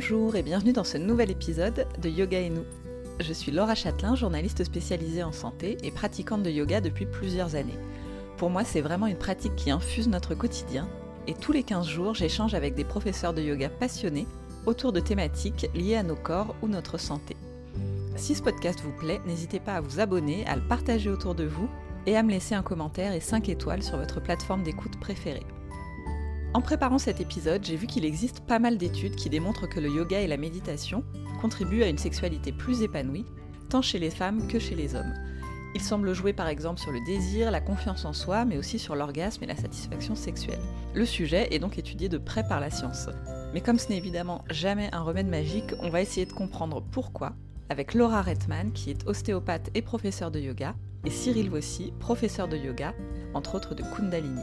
Bonjour et bienvenue dans ce nouvel épisode de Yoga et nous. Je suis Laura Châtelain, journaliste spécialisée en santé et pratiquante de yoga depuis plusieurs années. Pour moi, c'est vraiment une pratique qui infuse notre quotidien et tous les 15 jours, j'échange avec des professeurs de yoga passionnés autour de thématiques liées à nos corps ou notre santé. Si ce podcast vous plaît, n'hésitez pas à vous abonner, à le partager autour de vous et à me laisser un commentaire et 5 étoiles sur votre plateforme d'écoute préférée. En préparant cet épisode, j'ai vu qu'il existe pas mal d'études qui démontrent que le yoga et la méditation contribuent à une sexualité plus épanouie, tant chez les femmes que chez les hommes. Il semble jouer par exemple sur le désir, la confiance en soi, mais aussi sur l'orgasme et la satisfaction sexuelle. Le sujet est donc étudié de près par la science. Mais comme ce n'est évidemment jamais un remède magique, on va essayer de comprendre pourquoi avec Laura Retman, qui est ostéopathe et professeur de yoga, et Cyril Vossy, professeur de yoga, entre autres de Kundalini.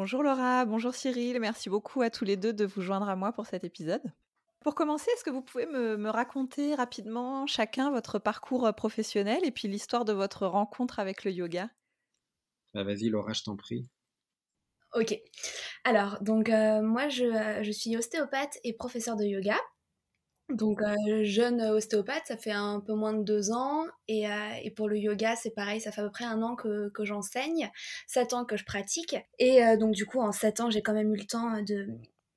Bonjour Laura, bonjour Cyril, merci beaucoup à tous les deux de vous joindre à moi pour cet épisode. Pour commencer, est-ce que vous pouvez me, raconter rapidement chacun votre parcours euh, professionnel et puis l'histoire de votre rencontre avec le yoga? Bah, Vas-y Laura, je t'en prie. Ok. Alors, donc euh, moi, je, je, suis ostéopathe et professeur de yoga. Donc, euh, jeune ostéopathe, ça fait un peu moins de deux ans. Et, euh, et pour le yoga, c'est pareil, ça fait à peu près un an que, j'enseigne, sept ans que je pratique. Et euh, donc, du coup, en sept ans, j'ai quand même eu le temps de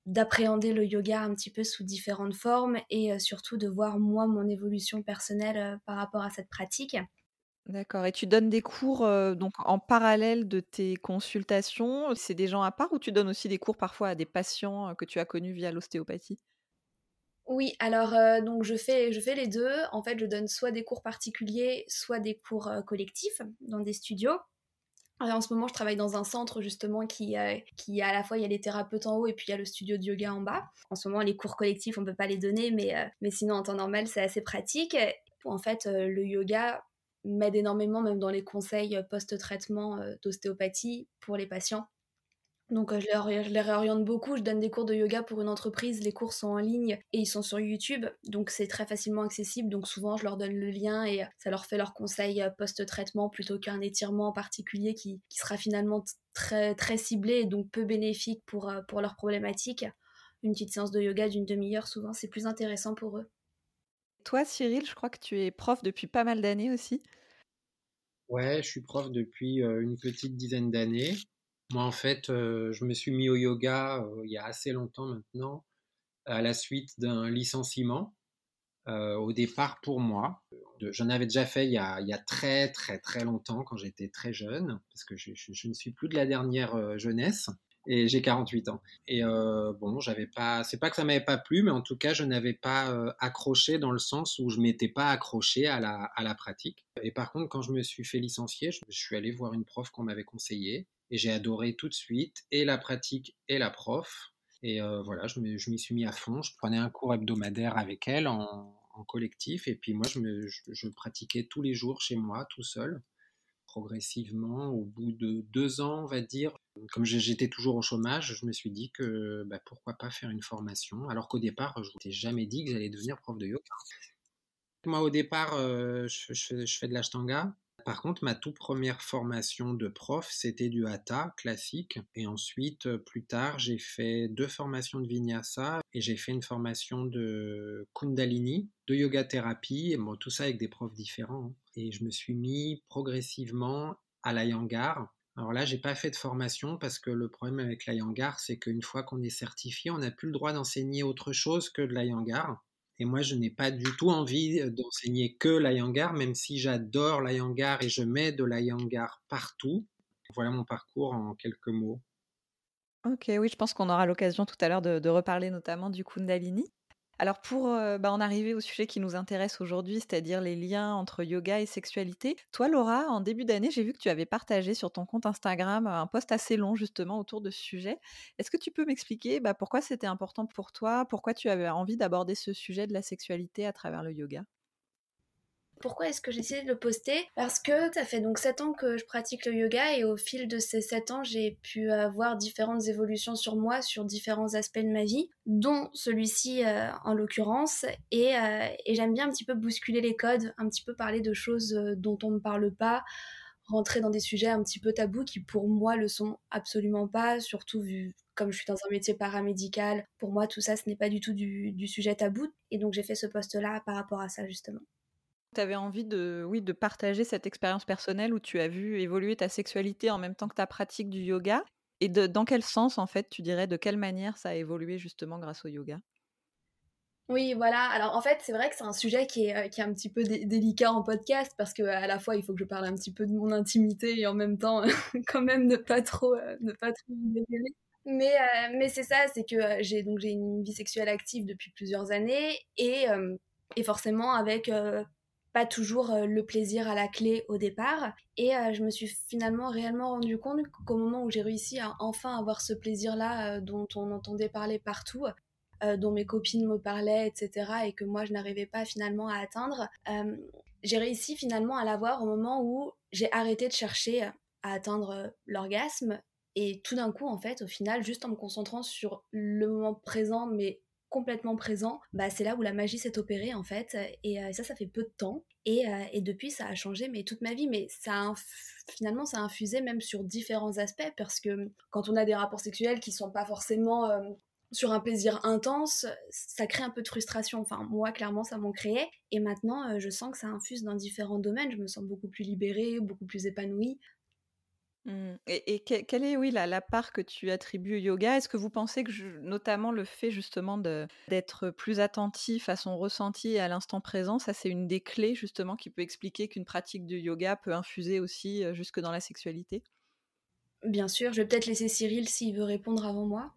d'appréhender le yoga un petit peu sous différentes formes et surtout de voir moi mon évolution personnelle par rapport à cette pratique. D'accord. Et tu donnes des cours donc en parallèle de tes consultations C'est des gens à part ou tu donnes aussi des cours parfois à des patients que tu as connus via l'ostéopathie? Oui, alors euh, donc je fais, je fais les deux. En fait, je donne soit des cours particuliers, soit des cours euh, collectifs dans des studios. en ce moment, je travaille dans un centre justement qui, euh, qui à la fois il y a les thérapeutes en haut et puis il y a le studio de yoga en bas. En ce moment, les cours collectifs, on peut pas les donner, mais, mais sinon en temps normal, c'est assez pratique. En fait, le yoga m'aide énormément, même dans les conseils post-traitement d'ostéopathie pour les patients. Donc euh, je les, réoriente beaucoup, je donne des cours de yoga pour une entreprise, les cours sont en ligne et ils sont sur YouTube, donc c'est très facilement accessible, donc souvent je leur donne le lien et ça leur fait leur conseil euh, post-traitement plutôt qu'un étirement particulier qui, sera finalement très, très ciblé et donc peu bénéfique pour, euh, pour leurs problématiques. Une petite séance de yoga d'une demi-heure, souvent c'est plus intéressant pour eux. Toi Cyril, je crois que tu es prof depuis pas mal d'années aussi. Ouais, je suis prof depuis une petite dizaine d'années. Moi, en fait, euh, je me suis mis au yoga euh, il y a assez longtemps maintenant, à la suite d'un licenciement. Euh, au départ, pour moi, j'en avais déjà fait il y, a, très très très longtemps, quand j'étais très jeune, parce que je, ne suis plus de la dernière jeunesse et j'ai 48 ans. Et bon, j'avais pas, c'est pas que ça m'avait pas plu, mais en tout cas, je n'avais pas accroché dans le sens où je m'étais pas accroché à la, à la pratique. Et par contre, quand je me suis fait licencier, je, je suis allé voir une prof qu'on m'avait conseillée et j'ai adoré tout de suite, et la pratique et la prof. Et euh, voilà, je m'y suis mis à fond. Je prenais un cours hebdomadaire avec elle en, collectif. Et puis moi, je, me, je, pratiquais tous les jours chez moi, tout seul. Progressivement, au bout de deux ans, on va dire, comme j'étais toujours au chômage, je me suis dit que bah, pourquoi pas faire une formation. Alors qu'au départ, je ne jamais dit que j'allais devenir prof de yoga. Moi, au départ, euh, je, je, fais de l'ashtanga. Par contre, ma toute première formation de prof, c'était du hatha classique. Et ensuite, euh, plus tard, j'ai fait deux formations de vinyasa et j'ai fait une formation de kundalini, de yoga thérapie, et bon, tout ça avec des profs différents. Hein. Et je me suis mis progressivement à la yangar. Alors là, j'ai pas fait de formation parce que le problème avec la yangar, c'est qu'une fois qu'on est certifié, on n'a plus le droit d'enseigner autre chose que de la yangar. Et moi, je n'ai pas du tout envie d'enseigner que l'ayangar, même si j'adore l'ayangar et je mets de l'ayangar partout. Voilà mon parcours en quelques mots. Ok, oui, je pense qu'on aura l'occasion tout à l'heure de, reparler notamment du Kundalini. Alors pour euh, bah, en arriver au sujet qui nous intéresse aujourd'hui, c'est-à-dire les liens entre yoga et sexualité, toi Laura, en début d'année, j'ai vu que tu avais partagé sur ton compte Instagram un post assez long justement autour de ce sujet. Est-ce que tu peux m'expliquer bah, pourquoi c'était important pour toi, pourquoi tu avais envie d'aborder ce sujet de la sexualité à travers le yoga? Pourquoi est-ce que j'ai décidé de le poster? Parce que ça fait donc 7 ans que je pratique le yoga et au fil de ces 7 ans, j'ai pu avoir différentes évolutions sur moi, sur différents aspects de ma vie, dont celui-ci euh, en l'occurrence. Et, euh, et j'aime bien un petit peu bousculer les codes, un petit peu parler de choses euh, dont on ne parle pas, rentrer dans des sujets un petit peu tabous qui pour moi le sont absolument pas, surtout vu comme je suis dans un métier paramédical, pour moi tout ça ce n'est pas du tout du, du sujet tabou et donc j'ai fait ce poste-là par rapport à ça justement. Tu avais envie de, oui, de partager cette expérience personnelle où tu as vu évoluer ta sexualité en même temps que ta pratique du yoga? Et dans quel sens, en fait, tu dirais, de quelle manière ça a évolué justement grâce au yoga? Oui, voilà. Alors en fait, c'est vrai que c'est un sujet qui est, euh, qui est un petit peu délicat en podcast parce que à la fois il faut que je parle un petit peu de mon intimité et en même temps quand même ne pas trop euh, ne pas trop Mais euh, mais c'est ça, c'est que j'ai donc j'ai une vie sexuelle active depuis plusieurs années et et forcément avec pas toujours le plaisir à la clé au départ. Et je me suis finalement réellement rendu compte qu'au moment où j'ai réussi à enfin avoir ce plaisir-là dont on entendait parler partout, euh, dont mes copines me parlaient, etc., et que moi je n'arrivais pas finalement à atteindre, euh, j'ai réussi finalement à l'avoir au moment où j'ai arrêté de chercher à atteindre l'orgasme. Et tout d'un coup, en fait, au final, juste en me concentrant sur le moment présent, mais complètement présent, bah, c'est là où la magie s'est opérée en fait. Et euh, ça, ça fait peu de temps. Et, et, depuis, ça a changé mais toute ma vie. Mais ça finalement, ça a infusé même sur différents aspects parce que quand on a des rapports sexuels qui sont pas forcément sur un plaisir intense, ça crée un peu de frustration. Enfin, moi, clairement, ça m'en créait. Et maintenant, euh, je sens que ça infuse dans différents domaines. Je me sens beaucoup plus libérée, beaucoup plus épanouie. Mmh. Et, quelle est, oui, la, la, part que tu attribues au yoga? Est-ce que vous pensez que, notamment, le fait justement d'être plus attentif à son ressenti et à l'instant présent, ça c'est une des clés justement qui peut expliquer qu'une pratique de yoga peut infuser aussi euh, jusque dans la sexualité? Bien sûr, je vais peut-être laisser Cyril s'il veut répondre avant moi.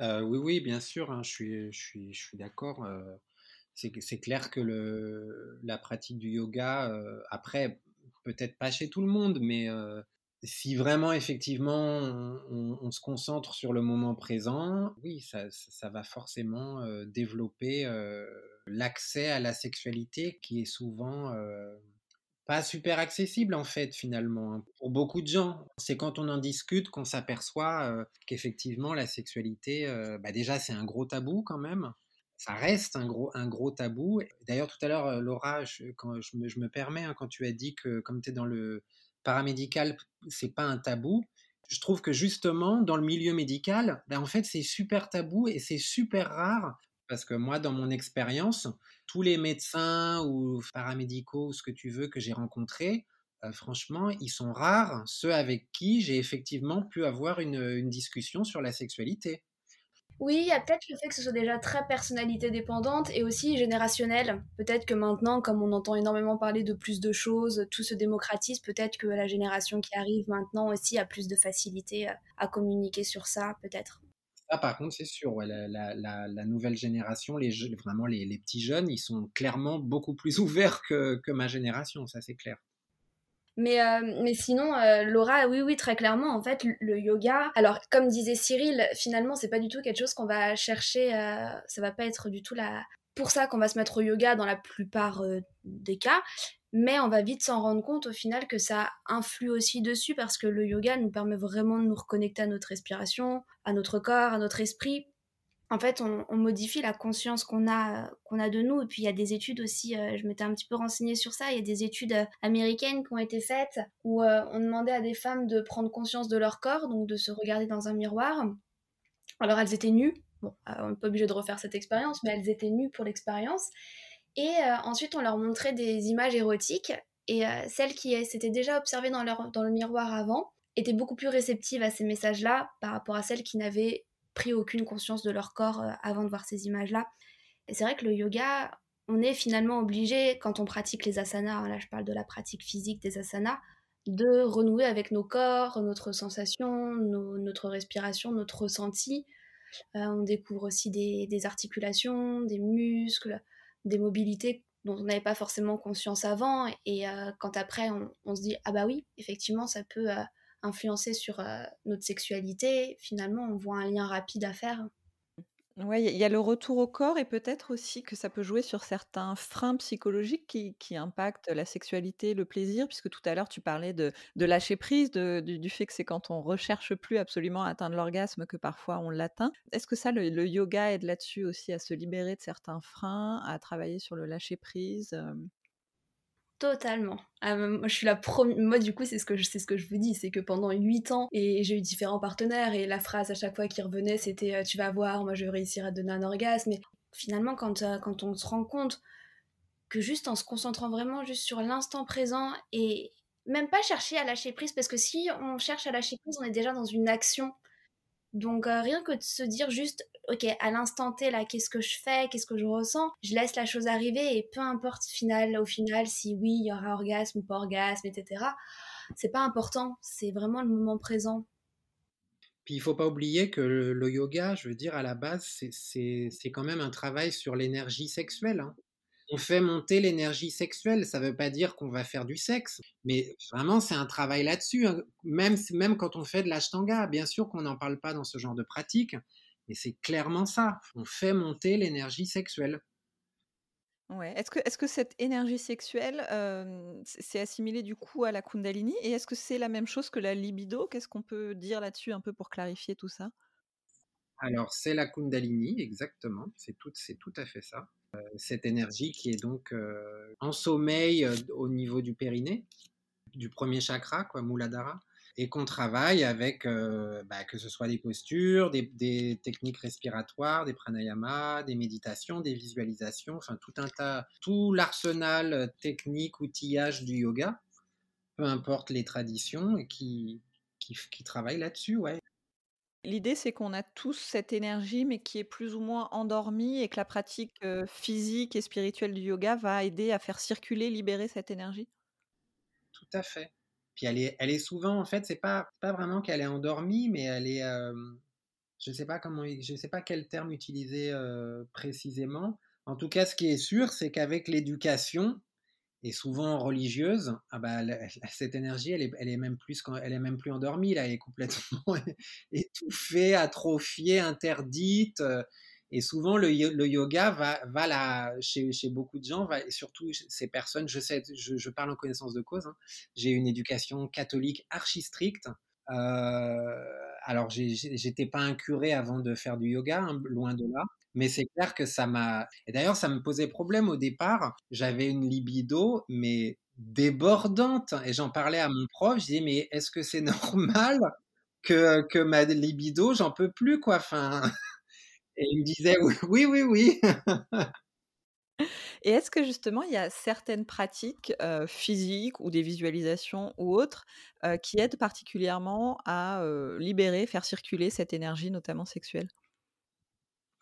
Euh, oui, oui, bien sûr, hein, je suis, je suis, je suis d'accord. Euh, c'est clair que le, la pratique du yoga, euh, après, peut-être pas chez tout le monde, mais si vraiment effectivement on, se concentre sur le moment présent, oui, ça, va forcément développer l'accès à la sexualité qui est souvent pas super accessible en fait finalement hein, pour beaucoup de gens. C'est quand on en discute qu'on s'aperçoit euh, qu'effectivement la sexualité, euh, bah déjà c'est un gros tabou quand même. Ça reste un gros, tabou. D'ailleurs tout à l'heure euh, Laura, je, quand je me, permets, hein, quand tu as dit que comme tu es dans le paramédical, c'est pas un tabou. Je trouve que justement dans le milieu médical, bah, en fait c'est super tabou et c'est super rare parce que moi, dans mon expérience, tous les médecins ou paramédicaux ou ce que tu veux que j'ai rencontrés, euh, franchement, ils sont rares ceux avec qui j'ai effectivement pu avoir une, discussion sur la sexualité. Oui, il y a peut-être le fait que ce soit déjà très personnalité dépendante et aussi générationnel. Peut-être que maintenant, comme on entend énormément parler de plus de choses, tout se démocratise, peut-être que la génération qui arrive maintenant aussi a plus de facilité à communiquer sur ça, peut-être par contre, c'est sûr, la, nouvelle génération, les, vraiment les, petits jeunes, ils sont clairement beaucoup plus ouverts que, ma génération, ça c'est clair. Mais, euh, mais sinon, euh, Laura, oui, oui, très clairement, en fait, le yoga. Alors, comme disait Cyril, finalement, c'est pas du tout quelque chose qu'on va chercher. Euh, ça va pas être du tout la, pour ça qu'on va se mettre au yoga dans la plupart des cas mais on va vite s'en rendre compte au final que ça influe aussi dessus parce que le yoga nous permet vraiment de nous reconnecter à notre respiration, à notre corps, à notre esprit. En fait, on, modifie la conscience qu'on a, qu'on a de nous. Et puis, il y a des études aussi, euh, je m'étais un petit peu renseignée sur ça, il y a des études euh, américaines qui ont été faites où euh, on demandait à des femmes de prendre conscience de leur corps, donc de se regarder dans un miroir. Alors, elles étaient nues. Bon, on n'est pas obligé de refaire cette expérience, mais elles étaient nues pour l'expérience. Et ensuite, on leur montrait des images érotiques. Et celles qui s'étaient déjà observées dans, leur, dans le miroir avant étaient beaucoup plus réceptives à ces messages-là par rapport à celles qui n'avaient pris aucune conscience de leur corps euh, avant de voir ces images-là. Et c'est vrai que le yoga, on est finalement obligé, quand on pratique les asanas, hein, là je parle de la pratique physique des asanas, de renouer avec nos corps, notre sensation, notre respiration, notre ressenti. on découvre aussi des, articulations, des muscles, des mobilités dont on n'avait pas forcément conscience avant. Et euh, quand après, on, se dit, ah bah oui, effectivement, ça peut euh, influencer sur euh, notre sexualité, finalement, on voit un lien rapide à faire. Oui, il y a le retour au corps et peut-être aussi que ça peut jouer sur certains freins psychologiques qui, impactent la sexualité, le plaisir, puisque tout à l'heure tu parlais de, lâcher prise, du, fait que c'est quand on recherche plus absolument à atteindre l'orgasme que parfois on l'atteint. Est-ce que ça, le, yoga aide là-dessus aussi à se libérer de certains freins, à travailler sur le lâcher prise Totalement. Ah, moi, je suis la première. Moi, du coup, c'est ce que je, ce que je vous dis, c'est que pendant 8 ans, et j'ai eu différents partenaires, et la phrase à chaque fois qui revenait, c'était euh, Tu vas voir, moi, je vais réussir à donner un orgasme. Mais finalement, quand, euh, quand on se rend compte que juste en se concentrant vraiment juste sur l'instant présent et même pas chercher à lâcher prise, parce que si on cherche à lâcher prise, on est déjà dans une action. Donc, euh, rien que de se dire juste ok, à l'instant T, là, qu'est-ce que je fais, qu'est-ce que je ressens, je laisse la chose arriver et peu importe final, au final si oui, il y aura orgasme ou pas orgasme, etc. C'est pas important, c'est vraiment le moment présent. Puis il faut pas oublier que le, yoga, je veux dire, à la base, c'est quand même un travail sur l'énergie sexuelle. Hein. On fait monter l'énergie sexuelle, ça ne veut pas dire qu'on va faire du sexe, mais vraiment c'est un travail là-dessus. Hein. Même, même quand on fait de l'ashtanga, bien sûr qu'on n'en parle pas dans ce genre de pratique, et c'est clairement ça. On fait monter l'énergie sexuelle. Ouais. Est-ce que, est que cette énergie sexuelle, c'est assimilé du coup à la Kundalini Et est-ce que c'est la même chose que la libido? Qu'est-ce qu'on peut dire là-dessus un peu pour clarifier tout ça? Alors, c'est la Kundalini, exactement. C'est tout, tout à fait ça. Cette énergie qui est donc en sommeil au niveau du périnée, du premier chakra, quoi, Muladhara et qu'on travaille avec, euh, bah, que ce soit des postures, des, techniques respiratoires, des pranayamas, des méditations, des visualisations, enfin tout un tas, tout l'arsenal technique, outillage du yoga, peu importe les traditions, qui, qui, qui travaillent là-dessus, ouais. L'idée, c'est qu'on a tous cette énergie, mais qui est plus ou moins endormie, et que la pratique euh, physique et spirituelle du yoga va aider à faire circuler, libérer cette énergie? Tout à fait. Puis elle est, elle est souvent, en fait, c'est pas, pas vraiment qu'elle est endormie, mais elle est, je sais pas comment, je sais pas quel terme utiliser précisément. En tout cas, ce qui est sûr, c'est qu'avec l'éducation, et souvent religieuse, ah bah, cette énergie, elle est, elle est, même plus, elle est même plus endormie, là, elle est complètement étouffée, atrophiée, interdite. Et souvent, le, yoga va, va là, chez, chez, beaucoup de gens, va, et surtout ces personnes, je sais, je, parle en connaissance de cause, hein. j'ai une éducation catholique archi stricte. Euh, alors, j'étais pas un curé avant de faire du yoga, hein, loin de là. Mais c'est clair que ça m'a. Et d'ailleurs, ça me posait problème au départ. J'avais une libido, mais débordante. Et j'en parlais à mon prof. Je disais, mais est-ce que c'est normal que, que ma libido, j'en peux plus, quoi. Et il me disait oui, oui, oui. Et est-ce que justement, il y a certaines pratiques physiques ou des visualisations ou autres qui aident particulièrement à libérer, faire circuler cette énergie, notamment sexuelle?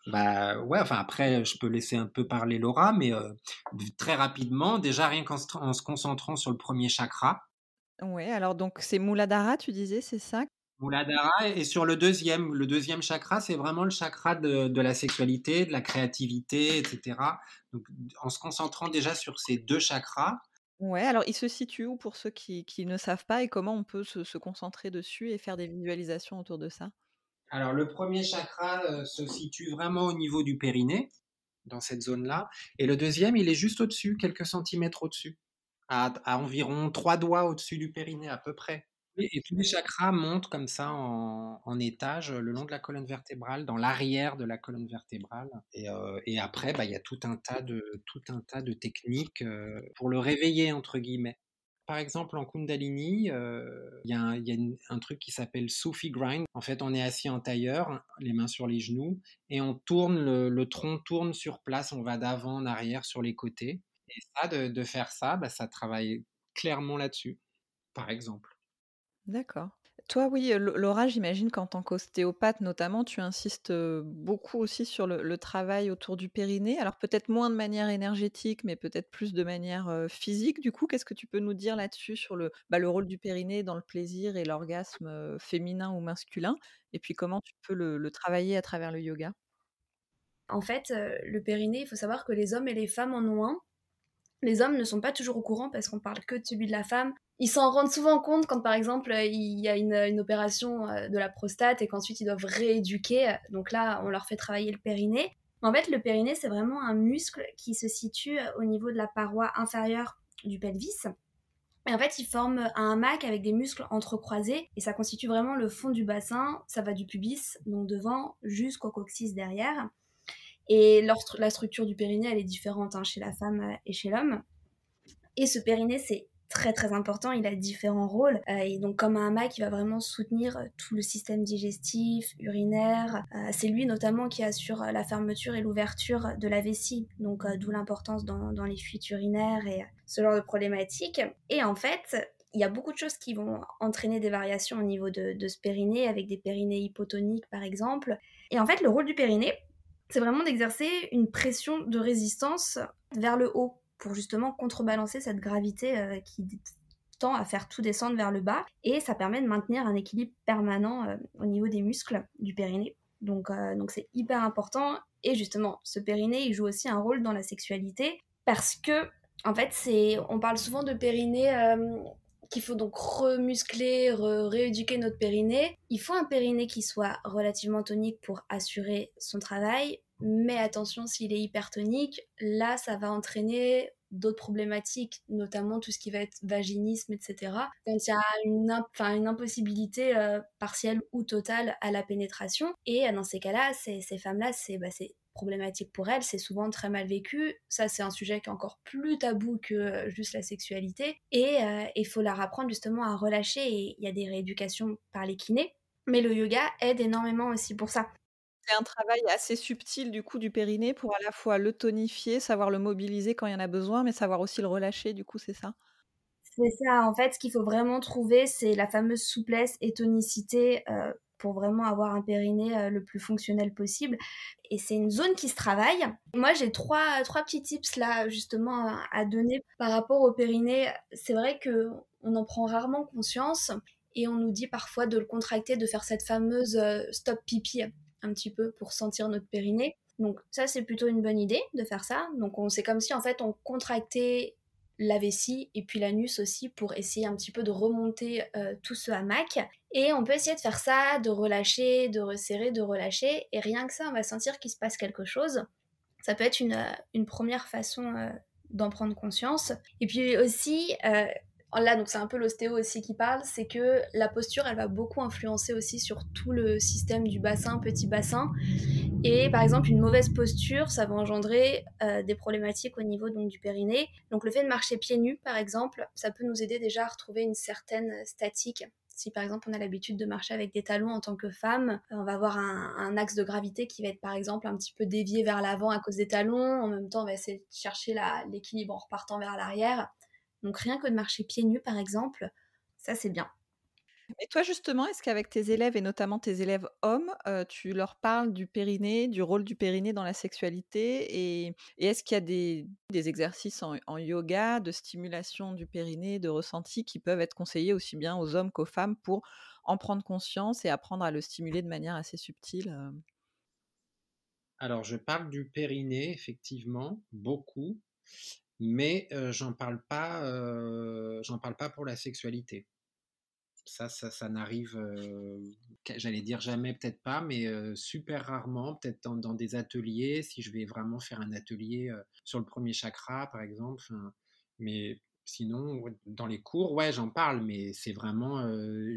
Bah ouais, enfin après, je peux laisser un peu parler Laura, mais très rapidement, déjà rien qu'en se, concentrant sur le premier chakra. Ouais, alors donc c'est Muladhara, tu disais, c'est ça? Muladhara et sur le deuxième, le deuxième chakra, c'est vraiment le chakra de, la sexualité, de la créativité, etc. Donc, en se concentrant déjà sur ces deux chakras. Ouais, alors il se situe où pour ceux qui, ne savent pas et comment on peut se, concentrer dessus et faire des visualisations autour de ça? Alors le premier chakra euh, se situe vraiment au niveau du périnée, dans cette zone-là, et le deuxième, il est juste au-dessus, quelques centimètres au-dessus, à, environ trois doigts au-dessus du périnée à peu près. Et tous les chakras montent comme ça en, étage le long de la colonne vertébrale, dans l'arrière de la colonne vertébrale. Et, euh, après, bah, il y a tout un tas de, tout un tas de techniques euh, pour le réveiller, entre guillemets. Par exemple, en Kundalini, euh, il y a, un, truc qui s'appelle Sufi Grind. En fait, on est assis en tailleur, les mains sur les genoux, et on tourne, le, tronc tourne sur place, on va d'avant en arrière sur les côtés. Et ça, de, de faire ça, bah, ça travaille clairement là-dessus, par exemple. D'accord. Toi, oui, Laura, j'imagine qu'en tant qu'ostéopathe notamment, tu insistes beaucoup aussi sur le, travail autour du périnée. Alors peut-être moins de manière énergétique, mais peut-être plus de manière physique. Du coup, qu'est-ce que tu peux nous dire là-dessus sur le, bah, le rôle du périnée dans le plaisir et l'orgasme féminin ou masculin? Et puis comment tu peux le, travailler à travers le yoga? En fait, le périnée, il faut savoir que les hommes et les femmes en ont un. Les hommes ne sont pas toujours au courant parce qu'on parle que de celui de la femme ils s'en rendent souvent compte quand, par exemple, il y a une, opération euh, de la prostate et qu'ensuite ils doivent rééduquer. Donc là, on leur fait travailler le périnée. En fait, le périnée, c'est vraiment un muscle qui se situe au niveau de la paroi inférieure du pelvis. Et en fait, il forme un hamac avec des muscles entrecroisés et ça constitue vraiment le fond du bassin. Ça va du pubis, donc devant, jusqu'au coccyx derrière. Et la structure du périnée, elle est différente hein, chez la femme et chez l'homme. Et ce périnée, c'est très très important, il a différents rôles. Euh, et donc comme un MAC, il va vraiment soutenir euh, tout le système digestif, urinaire. Euh, c'est lui notamment qui assure la fermeture et l'ouverture de la vessie, donc d'où l'importance dans, les fuites urinaires et ce genre de problématiques. Et en fait, il y a beaucoup de choses qui vont entraîner des variations au niveau de, de ce périnée, avec des périnées hypotoniques par exemple. Et en fait, le rôle du périnée, c'est vraiment d'exercer une pression de résistance vers le haut pour justement contrebalancer cette gravité euh, qui tend à faire tout descendre vers le bas et ça permet de maintenir un équilibre permanent euh, au niveau des muscles du périnée. Donc euh, donc c'est hyper important et justement ce périnée il joue aussi un rôle dans la sexualité parce que en fait on parle souvent de périnée qu'il faut donc remuscler, rééduquer notre périnée. Il faut un périnée qui soit relativement tonique pour assurer son travail, mais attention, s'il est hypertonique, là, ça va entraîner d'autres problématiques, notamment tout ce qui va être vaginisme, etc. Quand il y a une, impossibilité euh, partielle ou totale à la pénétration. Et euh, dans ces cas-là, ces, femmes-là, bah, c'est problématique pour elles, c'est souvent très mal vécu. Ça, c'est un sujet qui est encore plus tabou que euh, juste la sexualité. Et il faut leur apprendre justement à relâcher. Et il y a des rééducations par les kinés. Mais le yoga aide énormément aussi pour ça un travail assez subtil du coup du périnée pour à la fois le tonifier, savoir le mobiliser quand il y en a besoin, mais savoir aussi le relâcher, du coup, c'est ça? C'est ça, en fait, ce qu'il faut vraiment trouver, c'est la fameuse souplesse et tonicité euh, pour vraiment avoir un périnée euh, le plus fonctionnel possible. Et c'est une zone qui se travaille. Moi, j'ai trois, trois petits tips là, justement, à donner par rapport au périnée. C'est vrai que on en prend rarement conscience et on nous dit parfois de le contracter, de faire cette fameuse euh, stop pipi un petit peu pour sentir notre périnée. Donc ça c'est plutôt une bonne idée de faire ça. Donc on c'est comme si en fait on contractait la vessie et puis l'anus aussi pour essayer un petit peu de remonter euh, tout ce hamac. Et on peut essayer de faire ça, de relâcher, de resserrer, de relâcher. Et rien que ça, on va sentir qu'il se passe quelque chose. Ça peut être une, euh, une première façon euh, d'en prendre conscience. Et puis aussi, là, donc c'est un peu l'ostéo aussi qui parle, c'est que la posture, elle va beaucoup influencer aussi sur tout le système du bassin, petit bassin. Et par exemple, une mauvaise posture, ça va engendrer euh, des problématiques au niveau donc, du périnée. Donc le fait de marcher pieds nus, par exemple, ça peut nous aider déjà à retrouver une certaine statique. Si par exemple on a l'habitude de marcher avec des talons en tant que femme, on va avoir un, un, axe de gravité qui va être par exemple un petit peu dévié vers l'avant à cause des talons. En même temps, on va essayer de chercher l'équilibre en repartant vers l'arrière. Donc rien que de marcher pieds nus, par exemple, ça c'est bien. Et toi justement, est-ce qu'avec tes élèves et notamment tes élèves hommes, tu leur parles du périnée, du rôle du périnée dans la sexualité et, est-ce qu'il y a des, exercices en, yoga de stimulation du périnée, de ressenti qui peuvent être conseillés aussi bien aux hommes qu'aux femmes pour en prendre conscience et apprendre à le stimuler de manière assez subtile Alors je parle du périnée effectivement beaucoup mais j'en parle pas, j'en parle pas pour la sexualité. Ça, ça, ça n'arrive, j'allais dire jamais, peut-être pas, mais super rarement, peut-être dans, des ateliers, si je vais vraiment faire un atelier sur le premier chakra, par exemple. Mais sinon, dans les cours, ouais, j'en parle, mais c'est vraiment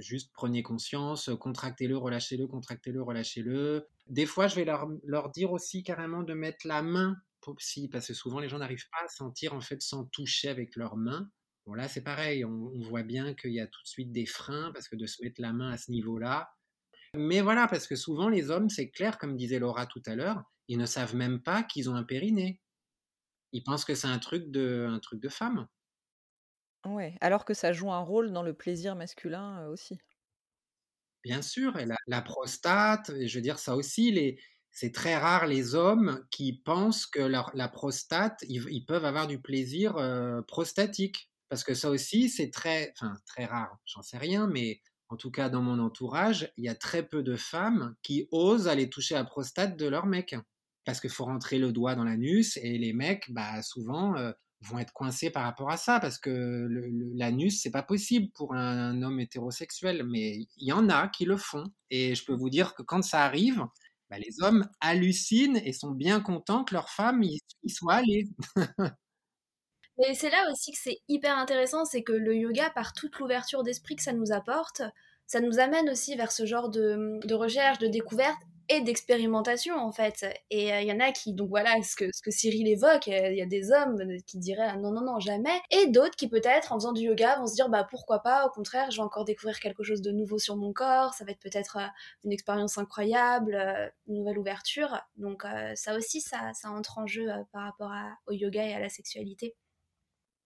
juste prenez conscience, contractez-le, relâchez-le, contractez-le, relâchez-le. Des fois, je vais leur, leur dire aussi carrément de mettre la main si, parce que souvent les gens n'arrivent pas à sentir en fait sans toucher avec leurs mains. Bon là c'est pareil, on, voit bien qu'il y a tout de suite des freins parce que de se mettre la main à ce niveau-là. Mais voilà, parce que souvent les hommes, c'est clair, comme disait Laura tout à l'heure, ils ne savent même pas qu'ils ont un périnée. Ils pensent que c'est un truc de, un truc de femme. Ouais, alors que ça joue un rôle dans le plaisir masculin aussi. Bien sûr, et la, la prostate, je veux dire ça aussi, les, c'est très rare les hommes qui pensent que la prostate, ils, peuvent avoir du plaisir euh, prostatique. Parce que ça aussi, c'est très, enfin, très rare, j'en sais rien, mais en tout cas dans mon entourage, il y a très peu de femmes qui osent aller toucher la prostate de leur mec. Parce qu'il faut rentrer le doigt dans l'anus et les mecs, bah, souvent, euh, vont être coincés par rapport à ça parce que l'anus c'est pas possible pour un, homme hétérosexuel mais il y en a qui le font et je peux vous dire que quand ça arrive bah, les hommes hallucinent et sont bien contents que leur femme y, soit allée. Mais c'est là aussi que c'est hyper intéressant, c'est que le yoga, par toute l'ouverture d'esprit que ça nous apporte, ça nous amène aussi vers ce genre de, recherche, de découverte, d'expérimentation en fait. Et il y en a qui, donc voilà, ce que, ce que Cyril évoque, il y a des hommes qui diraient ah, non, non, non, jamais. Et d'autres qui peut-être, en faisant du yoga, vont se dire bah pourquoi pas, au contraire, je vais encore découvrir quelque chose de nouveau sur mon corps, ça va être peut-être une expérience incroyable, une nouvelle ouverture. Donc ça aussi, ça, ça entre en jeu par rapport au yoga et à la sexualité.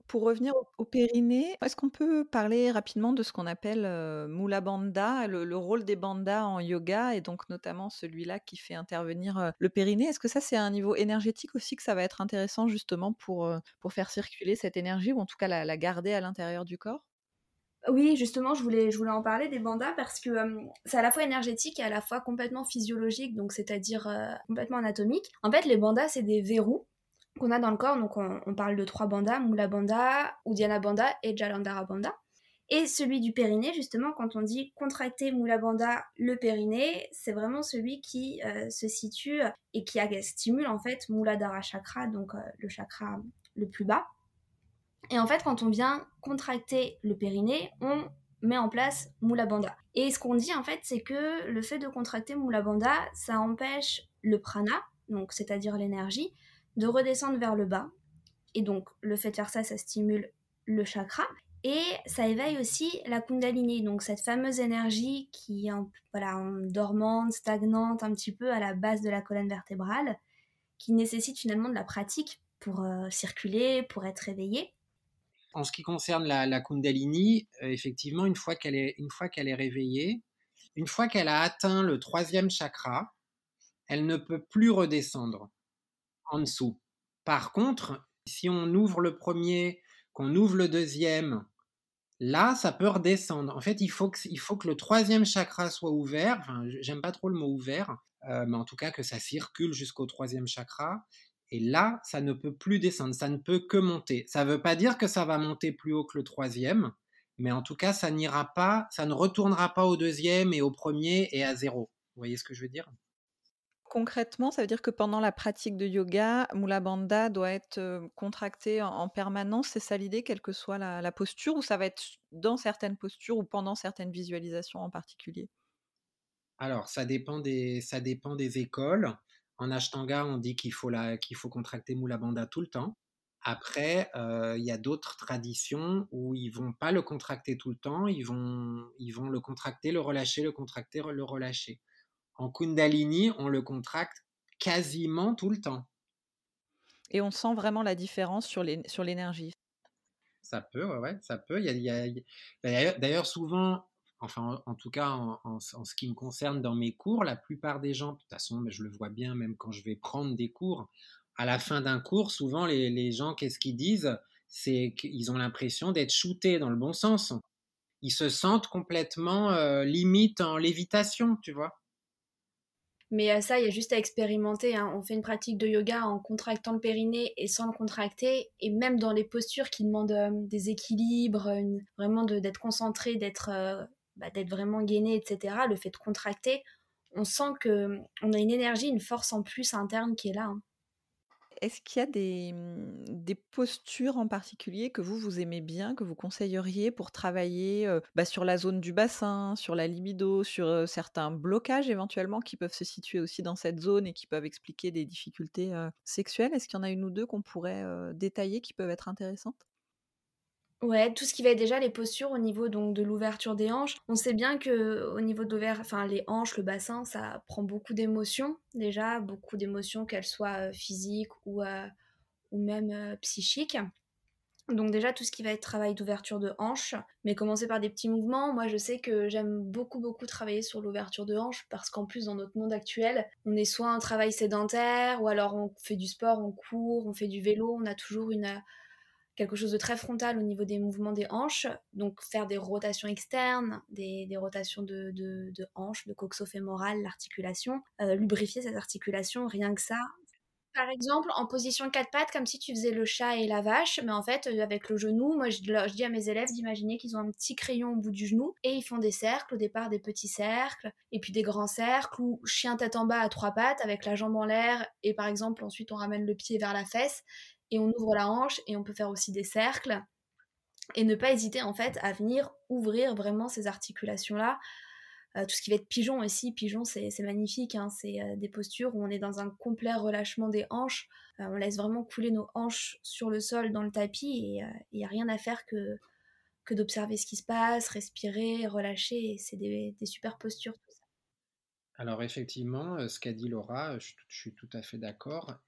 Pour revenir au, périnée, est-ce qu'on peut parler rapidement de ce qu'on appelle Mula Bandha, le, rôle des bandas en yoga et donc notamment celui-là qui fait intervenir le périnée? Est-ce que ça c'est un niveau énergétique aussi que ça va être intéressant justement pour, pour faire circuler cette énergie ou en tout cas la, garder à l'intérieur du corps? Oui, justement, je voulais, je voulais en parler des bandas parce que c'est à la fois énergétique et à la fois complètement physiologique, donc c'est-à-dire complètement anatomique. En fait, les bandas, c'est des verrous qu'on a dans le corps. Donc on, parle de trois bandas, Mula Bandha, Udiana Bandha et Jalandhara Bandha. Et celui du périnée, justement, quand on dit contracter Mula Bandha, le périnée, c'est vraiment celui qui euh, se situe et qui stimule en fait Muladhara Chakra, donc euh, le chakra le plus bas. Et en fait, quand on vient contracter le périnée, on met en place Mula Bandha. Et ce qu'on dit en fait, c'est que le fait de contracter Mula Bandha, ça empêche le prana, donc c'est-à-dire l'énergie, de redescendre vers le bas. Et donc, le fait de faire ça, ça stimule le chakra. Et ça éveille aussi la kundalini, donc cette fameuse énergie qui est en, voilà, dormante, stagnante, un petit peu à la base de la colonne vertébrale, qui nécessite finalement de la pratique pour euh, circuler, pour être réveillé. En ce qui concerne la, kundalini, euh, effectivement, une fois qu'elle est, une fois qu'elle est réveillée, une fois qu'elle a atteint le troisième chakra, elle ne peut plus redescendre en dessous. Par contre, si on ouvre le premier, qu'on ouvre le deuxième, là, ça peut redescendre. En fait, il faut que, il faut que le troisième chakra soit ouvert. Enfin, j'aime pas trop le mot ouvert, euh, mais en tout cas que ça circule jusqu'au troisième chakra. Et là, ça ne peut plus descendre, ça ne peut que monter. Ça ne veut pas dire que ça va monter plus haut que le troisième, mais en tout cas, ça n'ira pas, ça ne retournera pas au deuxième et au premier et à zéro. Vous voyez ce que je veux dire? Concrètement, ça veut dire que pendant la pratique de yoga, Mula Bandha doit être contracté en, permanence. C'est ça l'idée, quelle que soit la, posture, ou ça va être dans certaines postures ou pendant certaines visualisations en particulier? Alors, ça dépend des, ça dépend des écoles. En Ashtanga, on dit qu'il faut, faut contracter Mula Bandha tout le temps. Après, il y a d'autres traditions où ils vont pas le contracter tout le temps, ils vont, ils vont le contracter, le relâcher, le contracter, le relâcher. En Kundalini, on le contracte quasiment tout le temps. Et on sent vraiment la différence sur l'énergie. Ça peut, ouais, ça peut. D'ailleurs, souvent, enfin, en, tout cas, en, ce qui me concerne dans mes cours, la plupart des gens, de toute façon, mais je le vois bien même quand je vais prendre des cours, à la fin d'un cours, souvent, les, gens, qu'est-ce qu'ils disent? C'est qu'ils ont l'impression d'être shootés dans le bon sens. Ils se sentent complètement euh, limite en lévitation, tu vois? Mais ça, il y a juste à expérimenter. Hein. On fait une pratique de yoga en contractant le périnée et sans le contracter. Et même dans les postures qui demandent euh, des équilibres, vraiment d'être concentré, d'être euh, bah, vraiment gainé, etc., le fait de contracter, on sent qu'on a une énergie, une force en plus interne qui est là. Hein. Est-ce qu'il y a des, mmh, des, postures en particulier que vous, vous aimez bien, que vous conseilleriez pour travailler bah, sur la zone du bassin, sur la libido, sur certains blocages éventuellement qui peuvent se situer aussi dans cette zone et qui peuvent expliquer des difficultés sexuelles? Est-ce qu'il y en a une ou deux qu'on pourrait détailler qui peuvent être intéressantes? Ouais, tout ce qui va être déjà les postures au niveau donc de l'ouverture des hanches. On sait bien que au niveau de enfin les hanches, le bassin, ça prend beaucoup d'émotions déjà, beaucoup d'émotions qu'elles soient euh, physiques ou euh, ou même euh, psychiques. Donc déjà tout ce qui va être travail d'ouverture de hanches, mais commencer par des petits mouvements. Moi je sais que j'aime beaucoup beaucoup travailler sur l'ouverture de hanches parce qu'en plus dans notre monde actuel, on est soit un travail sédentaire ou alors on fait du sport, on court, on fait du vélo, on a toujours une quelque chose de très frontal au niveau des mouvements des hanches, donc faire des rotations externes, des, rotations de, de, hanches, de l'articulation, euh, lubrifier cette articulation, rien que ça. Par exemple, en position quatre pattes, comme si tu faisais le chat et la vache, mais en fait, euh, avec le genou, moi je, je dis à mes élèves d'imaginer qu'ils ont un petit crayon au bout du genou et ils font des cercles, au départ des petits cercles, et puis des grands cercles, ou chien tête en bas à trois pattes avec la jambe en l'air, et par exemple, ensuite on ramène le pied vers la fesse, et on ouvre la hanche et on peut faire aussi des cercles et ne pas hésiter en fait à venir ouvrir vraiment ces articulations là tout ce qui va être pigeon aussi, pigeon c'est magnifique, hein. c'est des postures où on est dans un complet relâchement des hanches, on laisse vraiment couler nos hanches sur le sol dans le tapis et il n'y a rien à faire que, que d'observer ce qui se passe, respirer, relâcher, c'est des, super postures tout ça. Alors effectivement, ce qu'a dit Laura, je, suis tout à fait d'accord.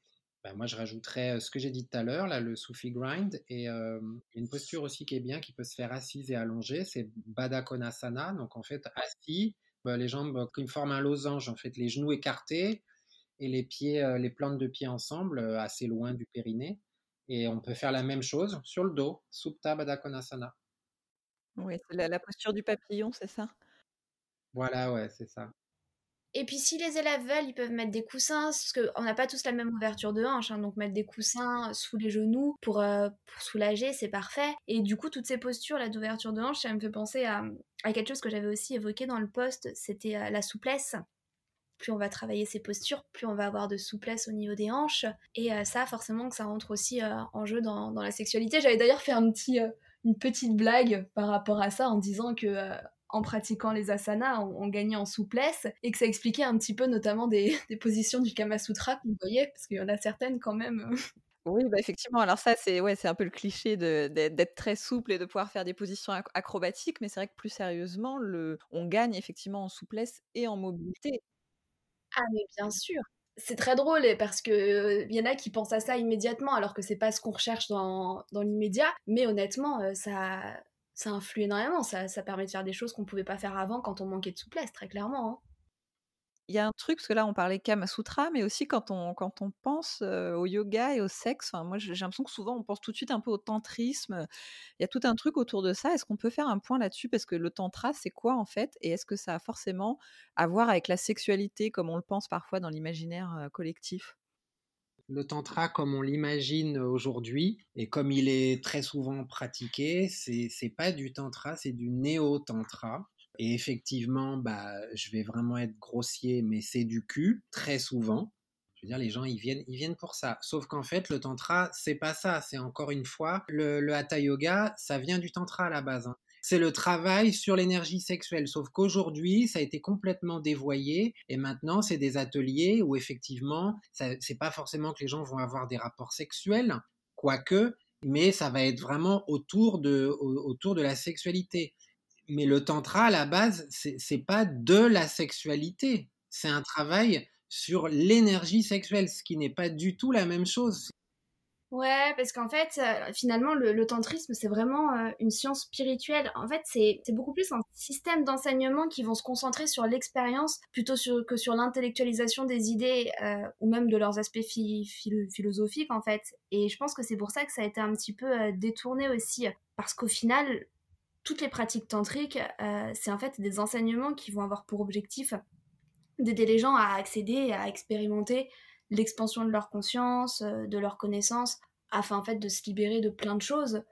Ben, moi, je rajouterais ce que j'ai dit tout à l'heure, là, le Sufi Grind. Et une posture aussi qui est bien, qui peut se faire assise et allongée, c'est Baddha Konasana. Donc, en fait, assis, bah, les jambes qui forment un losange, en fait, les genoux écartés et les pieds, les plantes de pieds ensemble, assez loin du périnée. Et on peut faire la même chose sur le dos, Supta Baddha Konasana. Oui, c'est la, la posture du papillon, c'est ça? Voilà, ouais, c'est ça. Et puis si les élèves veulent, ils peuvent mettre des coussins, parce qu'on n'a pas tous la même ouverture de hanche, hein, donc mettre des coussins sous les genoux pour, euh, pour soulager, c'est parfait. Et du coup, toutes ces postures là d'ouverture de hanche, ça me fait penser à, quelque chose que j'avais aussi évoqué dans le poste, c'était euh, la souplesse. Plus on va travailler ces postures, plus on va avoir de souplesse au niveau des hanches. Et euh, ça, forcément, que ça rentre aussi en jeu dans, la sexualité. J'avais d'ailleurs fait une petite blague par rapport à ça en disant que en pratiquant les asanas, on, gagnait en souplesse et que ça expliquait un petit peu notamment des, positions du Kama Sutra qu'on voyait, parce qu'il y en a certaines quand même. Oui, bah effectivement. Alors ça, c'est ouais, c'est un peu le cliché d'être très souple et de pouvoir faire des positions acrobatiques, mais c'est vrai que plus sérieusement, le, on gagne effectivement en souplesse et en mobilité. Ah mais bien sûr. C'est très drôle parce que euh, y en a qui pensent à ça immédiatement alors que c'est pas ce qu'on recherche dans, dans l'immédiat. Mais honnêtement, euh, ça, ça influe énormément. Ça, permet de faire des choses qu'on ne pouvait pas faire avant quand on manquait de souplesse, très clairement. Hein. Il y a un truc, parce que là on parlait Kama Sutra, mais aussi quand on, quand on pense au yoga et au sexe, moi j'ai l'impression que souvent on pense tout de suite un peu au tantrisme. Il y a tout un truc autour de ça. Est-ce qu'on peut faire un point là-dessus? Parce que le tantra, c'est quoi en fait? Et est-ce que ça a forcément à voir avec la sexualité comme on le pense parfois dans l'imaginaire collectif? Le tantra comme on l'imagine aujourd'hui et comme il est très souvent pratiqué, c'est c'est pas du tantra, c'est du néo-tantra. Et effectivement, bah, je vais vraiment être grossier, mais c'est du cul très souvent. Je veux dire, les gens, ils viennent, ils viennent pour ça. Sauf qu'en fait, le tantra, c'est pas ça. C'est encore une fois, le, le hatha yoga, ça vient du tantra à la base. Hein c'est le travail sur l'énergie sexuelle. Sauf qu'aujourd'hui, ça a été complètement dévoyé et maintenant, c'est des ateliers où effectivement, c'est pas forcément que les gens vont avoir des rapports sexuels, quoique, mais ça va être vraiment autour de, autour de la sexualité. Mais le tantra, à la base, c'est pas de la sexualité. C'est un travail sur l'énergie sexuelle, ce qui n'est pas du tout la même chose. Ouais, parce qu'en fait, euh, finalement, le, tantrisme, c'est vraiment euh, une science spirituelle. En fait, c'est beaucoup plus un système d'enseignement qui vont se concentrer sur l'expérience plutôt que sur l'intellectualisation des idées euh, ou même de leurs aspects philosophiques, en fait. Et je pense que c'est pour ça que ça a été un petit peu détourné aussi. Parce qu'au final, toutes les pratiques tantriques, c'est en fait des enseignements qui vont avoir pour objectif d'aider les gens à accéder, à expérimenter l'expansion de leur conscience, euh, de leur connaissance, afin en fait de se libérer de plein de choses.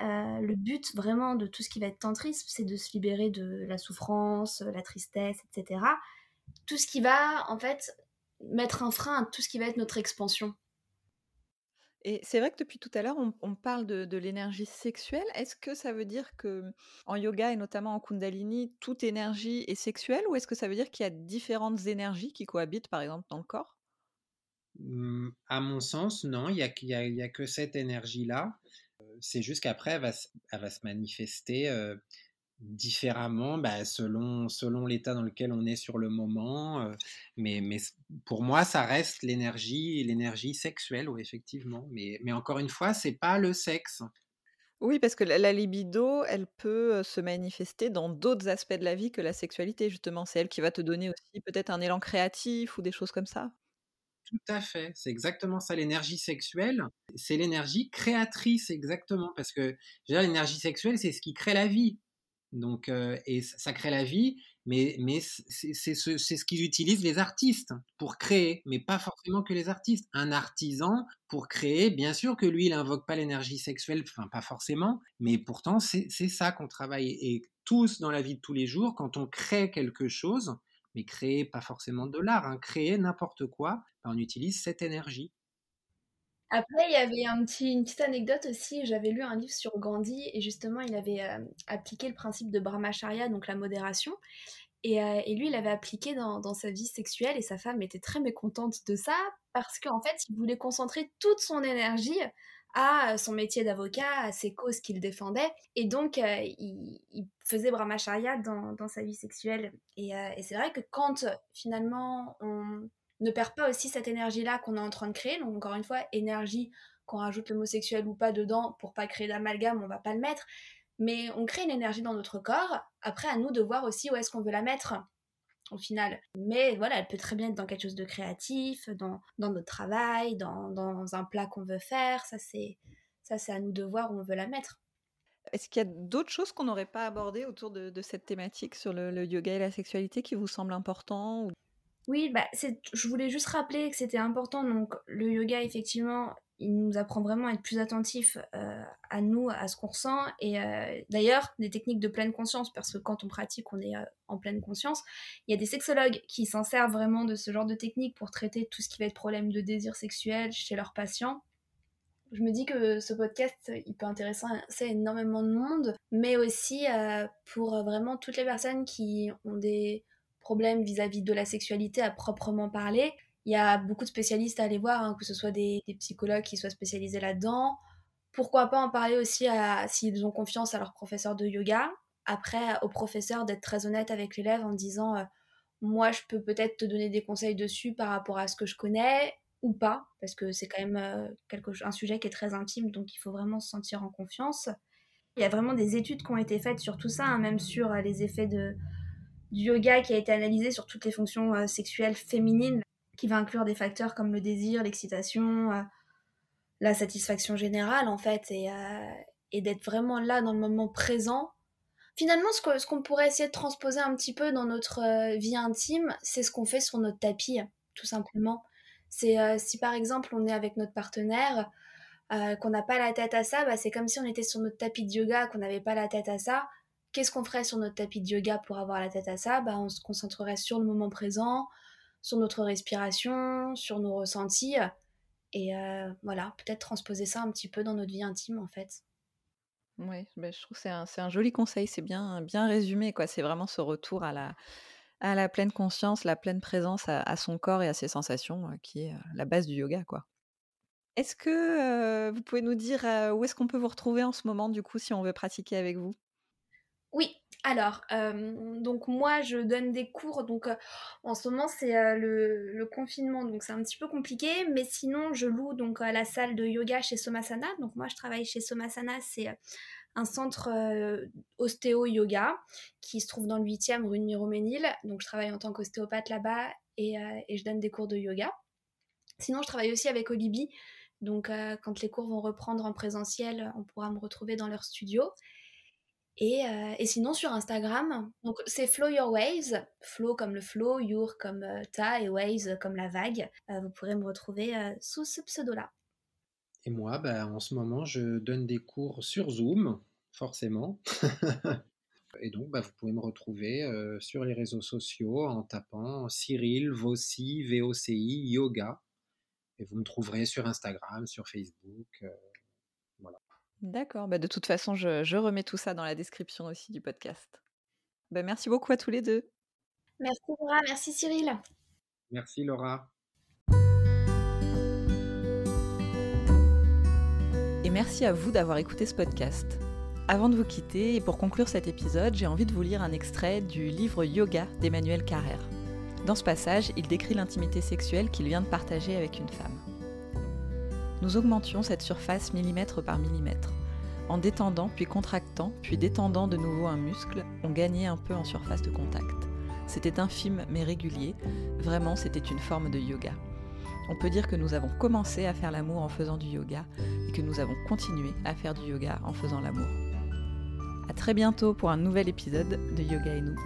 Euh, le but vraiment de tout ce qui va être tantrisme, c'est de se libérer de la souffrance, la tristesse, etc. Tout ce qui va en fait mettre un frein à tout ce qui va être notre expansion. Et c'est vrai que depuis tout à l'heure, on, parle de, l'énergie sexuelle. Est-ce que ça veut dire que en yoga et notamment en Kundalini, toute énergie est sexuelle ou est-ce que ça veut dire qu'il y a différentes énergies qui cohabitent par exemple dans le corps? À mon sens, non, il n'y a, a, que cette énergie-là. Euh, c'est juste qu'après, elle va, se manifester euh, différemment bah, selon, l'état dans lequel on est sur le moment. Euh, mais, pour moi, ça reste l'énergie, l'énergie sexuelle, oui, effectivement. Mais, mais encore une fois, c'est pas le sexe. Oui, parce que la, libido, elle peut se manifester dans d'autres aspects de la vie que la sexualité, justement. C'est elle qui va te donner aussi peut-être un élan créatif ou des choses comme ça. Tout à fait, c'est exactement ça. L'énergie sexuelle, c'est l'énergie créatrice, exactement, parce que l'énergie sexuelle, c'est ce qui crée la vie. Donc, euh, et ça crée la vie, mais, mais c'est ce, ce qu'ils utilisent les artistes pour créer, mais pas forcément que les artistes. Un artisan, pour créer, bien sûr que lui, il invoque pas l'énergie sexuelle, enfin pas forcément, mais pourtant c'est ça qu'on travaille. Et tous dans la vie de tous les jours, quand on crée quelque chose, mais créer pas forcément de l'art, hein, créer n'importe quoi, ben, on utilise cette énergie. Après, il y avait une petite anecdote aussi. J'avais lu un livre sur Gandhi et justement, il avait euh, appliqué le principe de Brahmacharya, donc la modération. Euh, et, lui, il avait appliqué dans, sa vie sexuelle et sa femme était très mécontente de ça parce qu'en fait, il voulait concentrer toute son énergie à son métier d'avocat, à ses causes qu'il défendait. Et donc, euh, il, faisait brahmacharya dans, dans sa vie sexuelle. Et, euh, et c'est vrai que quand finalement on ne perd pas aussi cette énergie-là qu'on est en train de créer, donc encore une fois, énergie qu'on rajoute l'homosexuel ou pas dedans pour pas créer d'amalgame, on va pas le mettre mais on crée une énergie dans notre corps. Après, à nous de voir aussi où est-ce qu'on veut la mettre au final. Mais voilà, elle peut très bien être dans quelque chose de créatif, dans, notre travail, dans, un plat qu'on veut faire. Ça, c'est ça, c'est à nous de voir où on veut la mettre. Est-ce qu'il y a d'autres choses qu'on n'aurait pas abordées autour de, cette thématique sur le, yoga et la sexualité qui vous semblent importants Oui, bah, je voulais juste rappeler que c'était important. Donc, le yoga, effectivement, il nous apprend vraiment à être plus attentif euh, à nous, à ce qu'on ressent. Et euh, d'ailleurs, des techniques de pleine conscience, parce que quand on pratique, on est euh, en pleine conscience. Il y a des sexologues qui s'en servent vraiment de ce genre de technique pour traiter tout ce qui va être problème de désir sexuel chez leurs patients. Je me dis que ce podcast, il peut intéresser énormément de monde, mais aussi pour vraiment toutes les personnes qui ont des problèmes vis à -vis de la sexualité à proprement parler il y a beaucoup de spécialistes à aller voir, hein, que ce soit des, psychologues qui soient spécialisés là-dedans. Pourquoi pas en parler aussi s'ils ont confiance à leur professeur de yoga. Après, au professeur d'être très honnête avec l'élève en disant euh, Moi, je peux peut-être te donner des conseils dessus par rapport à ce que je connais ou pas, parce que c'est quand même euh, quelque, un sujet qui est très intime, donc il faut vraiment se sentir en confiance. Il y a vraiment des études qui ont été faites sur tout ça, hein, même sur euh, les effets de, du yoga qui a été analysé sur toutes les fonctions sexuelles féminines qui va inclure des facteurs comme le désir, l'excitation, euh, la satisfaction générale en fait, et, euh, et d'être vraiment là dans le moment présent. Finalement, ce qu'on pourrait essayer de transposer un petit peu dans notre euh, vie intime, c'est ce qu'on fait sur notre tapis, tout simplement. C'est si par exemple on est avec notre partenaire, qu'on n'a pas la tête à ça, bah, c'est comme si on était sur notre tapis de yoga, qu'on n'avait pas la tête à ça. Qu'est-ce qu'on ferait sur notre tapis de yoga pour avoir la tête à ça? Bah, On se concentrerait sur le moment présent, sur notre respiration, sur nos ressentis. Et euh, voilà, peut-être transposer ça un petit peu dans notre vie intime en fait. Oui, bah, je trouve que c'est un, un, joli conseil, c'est bien, bien résumé. quoi. C'est vraiment ce retour à la, à la pleine conscience, la pleine présence à, son corps et à ses sensations, euh, qui est euh, la base du yoga. quoi. Est-ce que vous pouvez nous dire où est-ce qu'on peut vous retrouver en ce moment, du coup, si on veut pratiquer avec vous? Oui, alors, euh, donc moi je donne des cours, donc euh, en ce moment c'est euh, le, confinement, donc c'est un petit peu compliqué, mais sinon je loue donc la salle de yoga chez Somasana. Donc moi je travaille chez Somasana, c'est un centre ostéo-yoga qui se trouve dans le 8e rue de Miroménil. Donc je travaille en tant qu'ostéopathe là-bas et, je donne des cours de yoga. Sinon je travaille aussi avec Olibi, donc quand les cours vont reprendre en présentiel, on pourra me retrouver dans leur studio. Euh, et, sinon sur Instagram, donc c'est Flow Your Waves, flow comme le flow, your comme euh, ta et waves comme la vague. Euh, vous pourrez me retrouver sous ce pseudo-là. Et moi, bah, en ce moment, je donne des cours sur Zoom, forcément. et donc, bah, vous pouvez me retrouver sur les réseaux sociaux en tapant Cyril Vossi, V-O-C-I, Yoga. Et vous me trouverez sur Instagram, sur Facebook. D'accord, bah, de toute façon, je, remets tout ça dans la description aussi du podcast. Bah, merci beaucoup à tous les deux. Merci Laura, merci Cyril. Merci Laura. Et merci à vous d'avoir écouté ce podcast. Avant de vous quitter et pour conclure cet épisode, j'ai envie de vous lire un extrait du livre Yoga d'Emmanuel Carrère. Dans ce passage, il décrit l'intimité sexuelle qu'il vient de partager avec une femme nous augmentions cette surface millimètre par millimètre. En détendant, puis contractant, puis détendant de nouveau un muscle, on gagnait un peu en surface de contact. C'était infime mais régulier, vraiment c'était une forme de yoga. On peut dire que nous avons commencé à faire l'amour en faisant du yoga et que nous avons continué à faire du yoga en faisant l'amour. A très bientôt pour un nouvel épisode de Yoga et nous.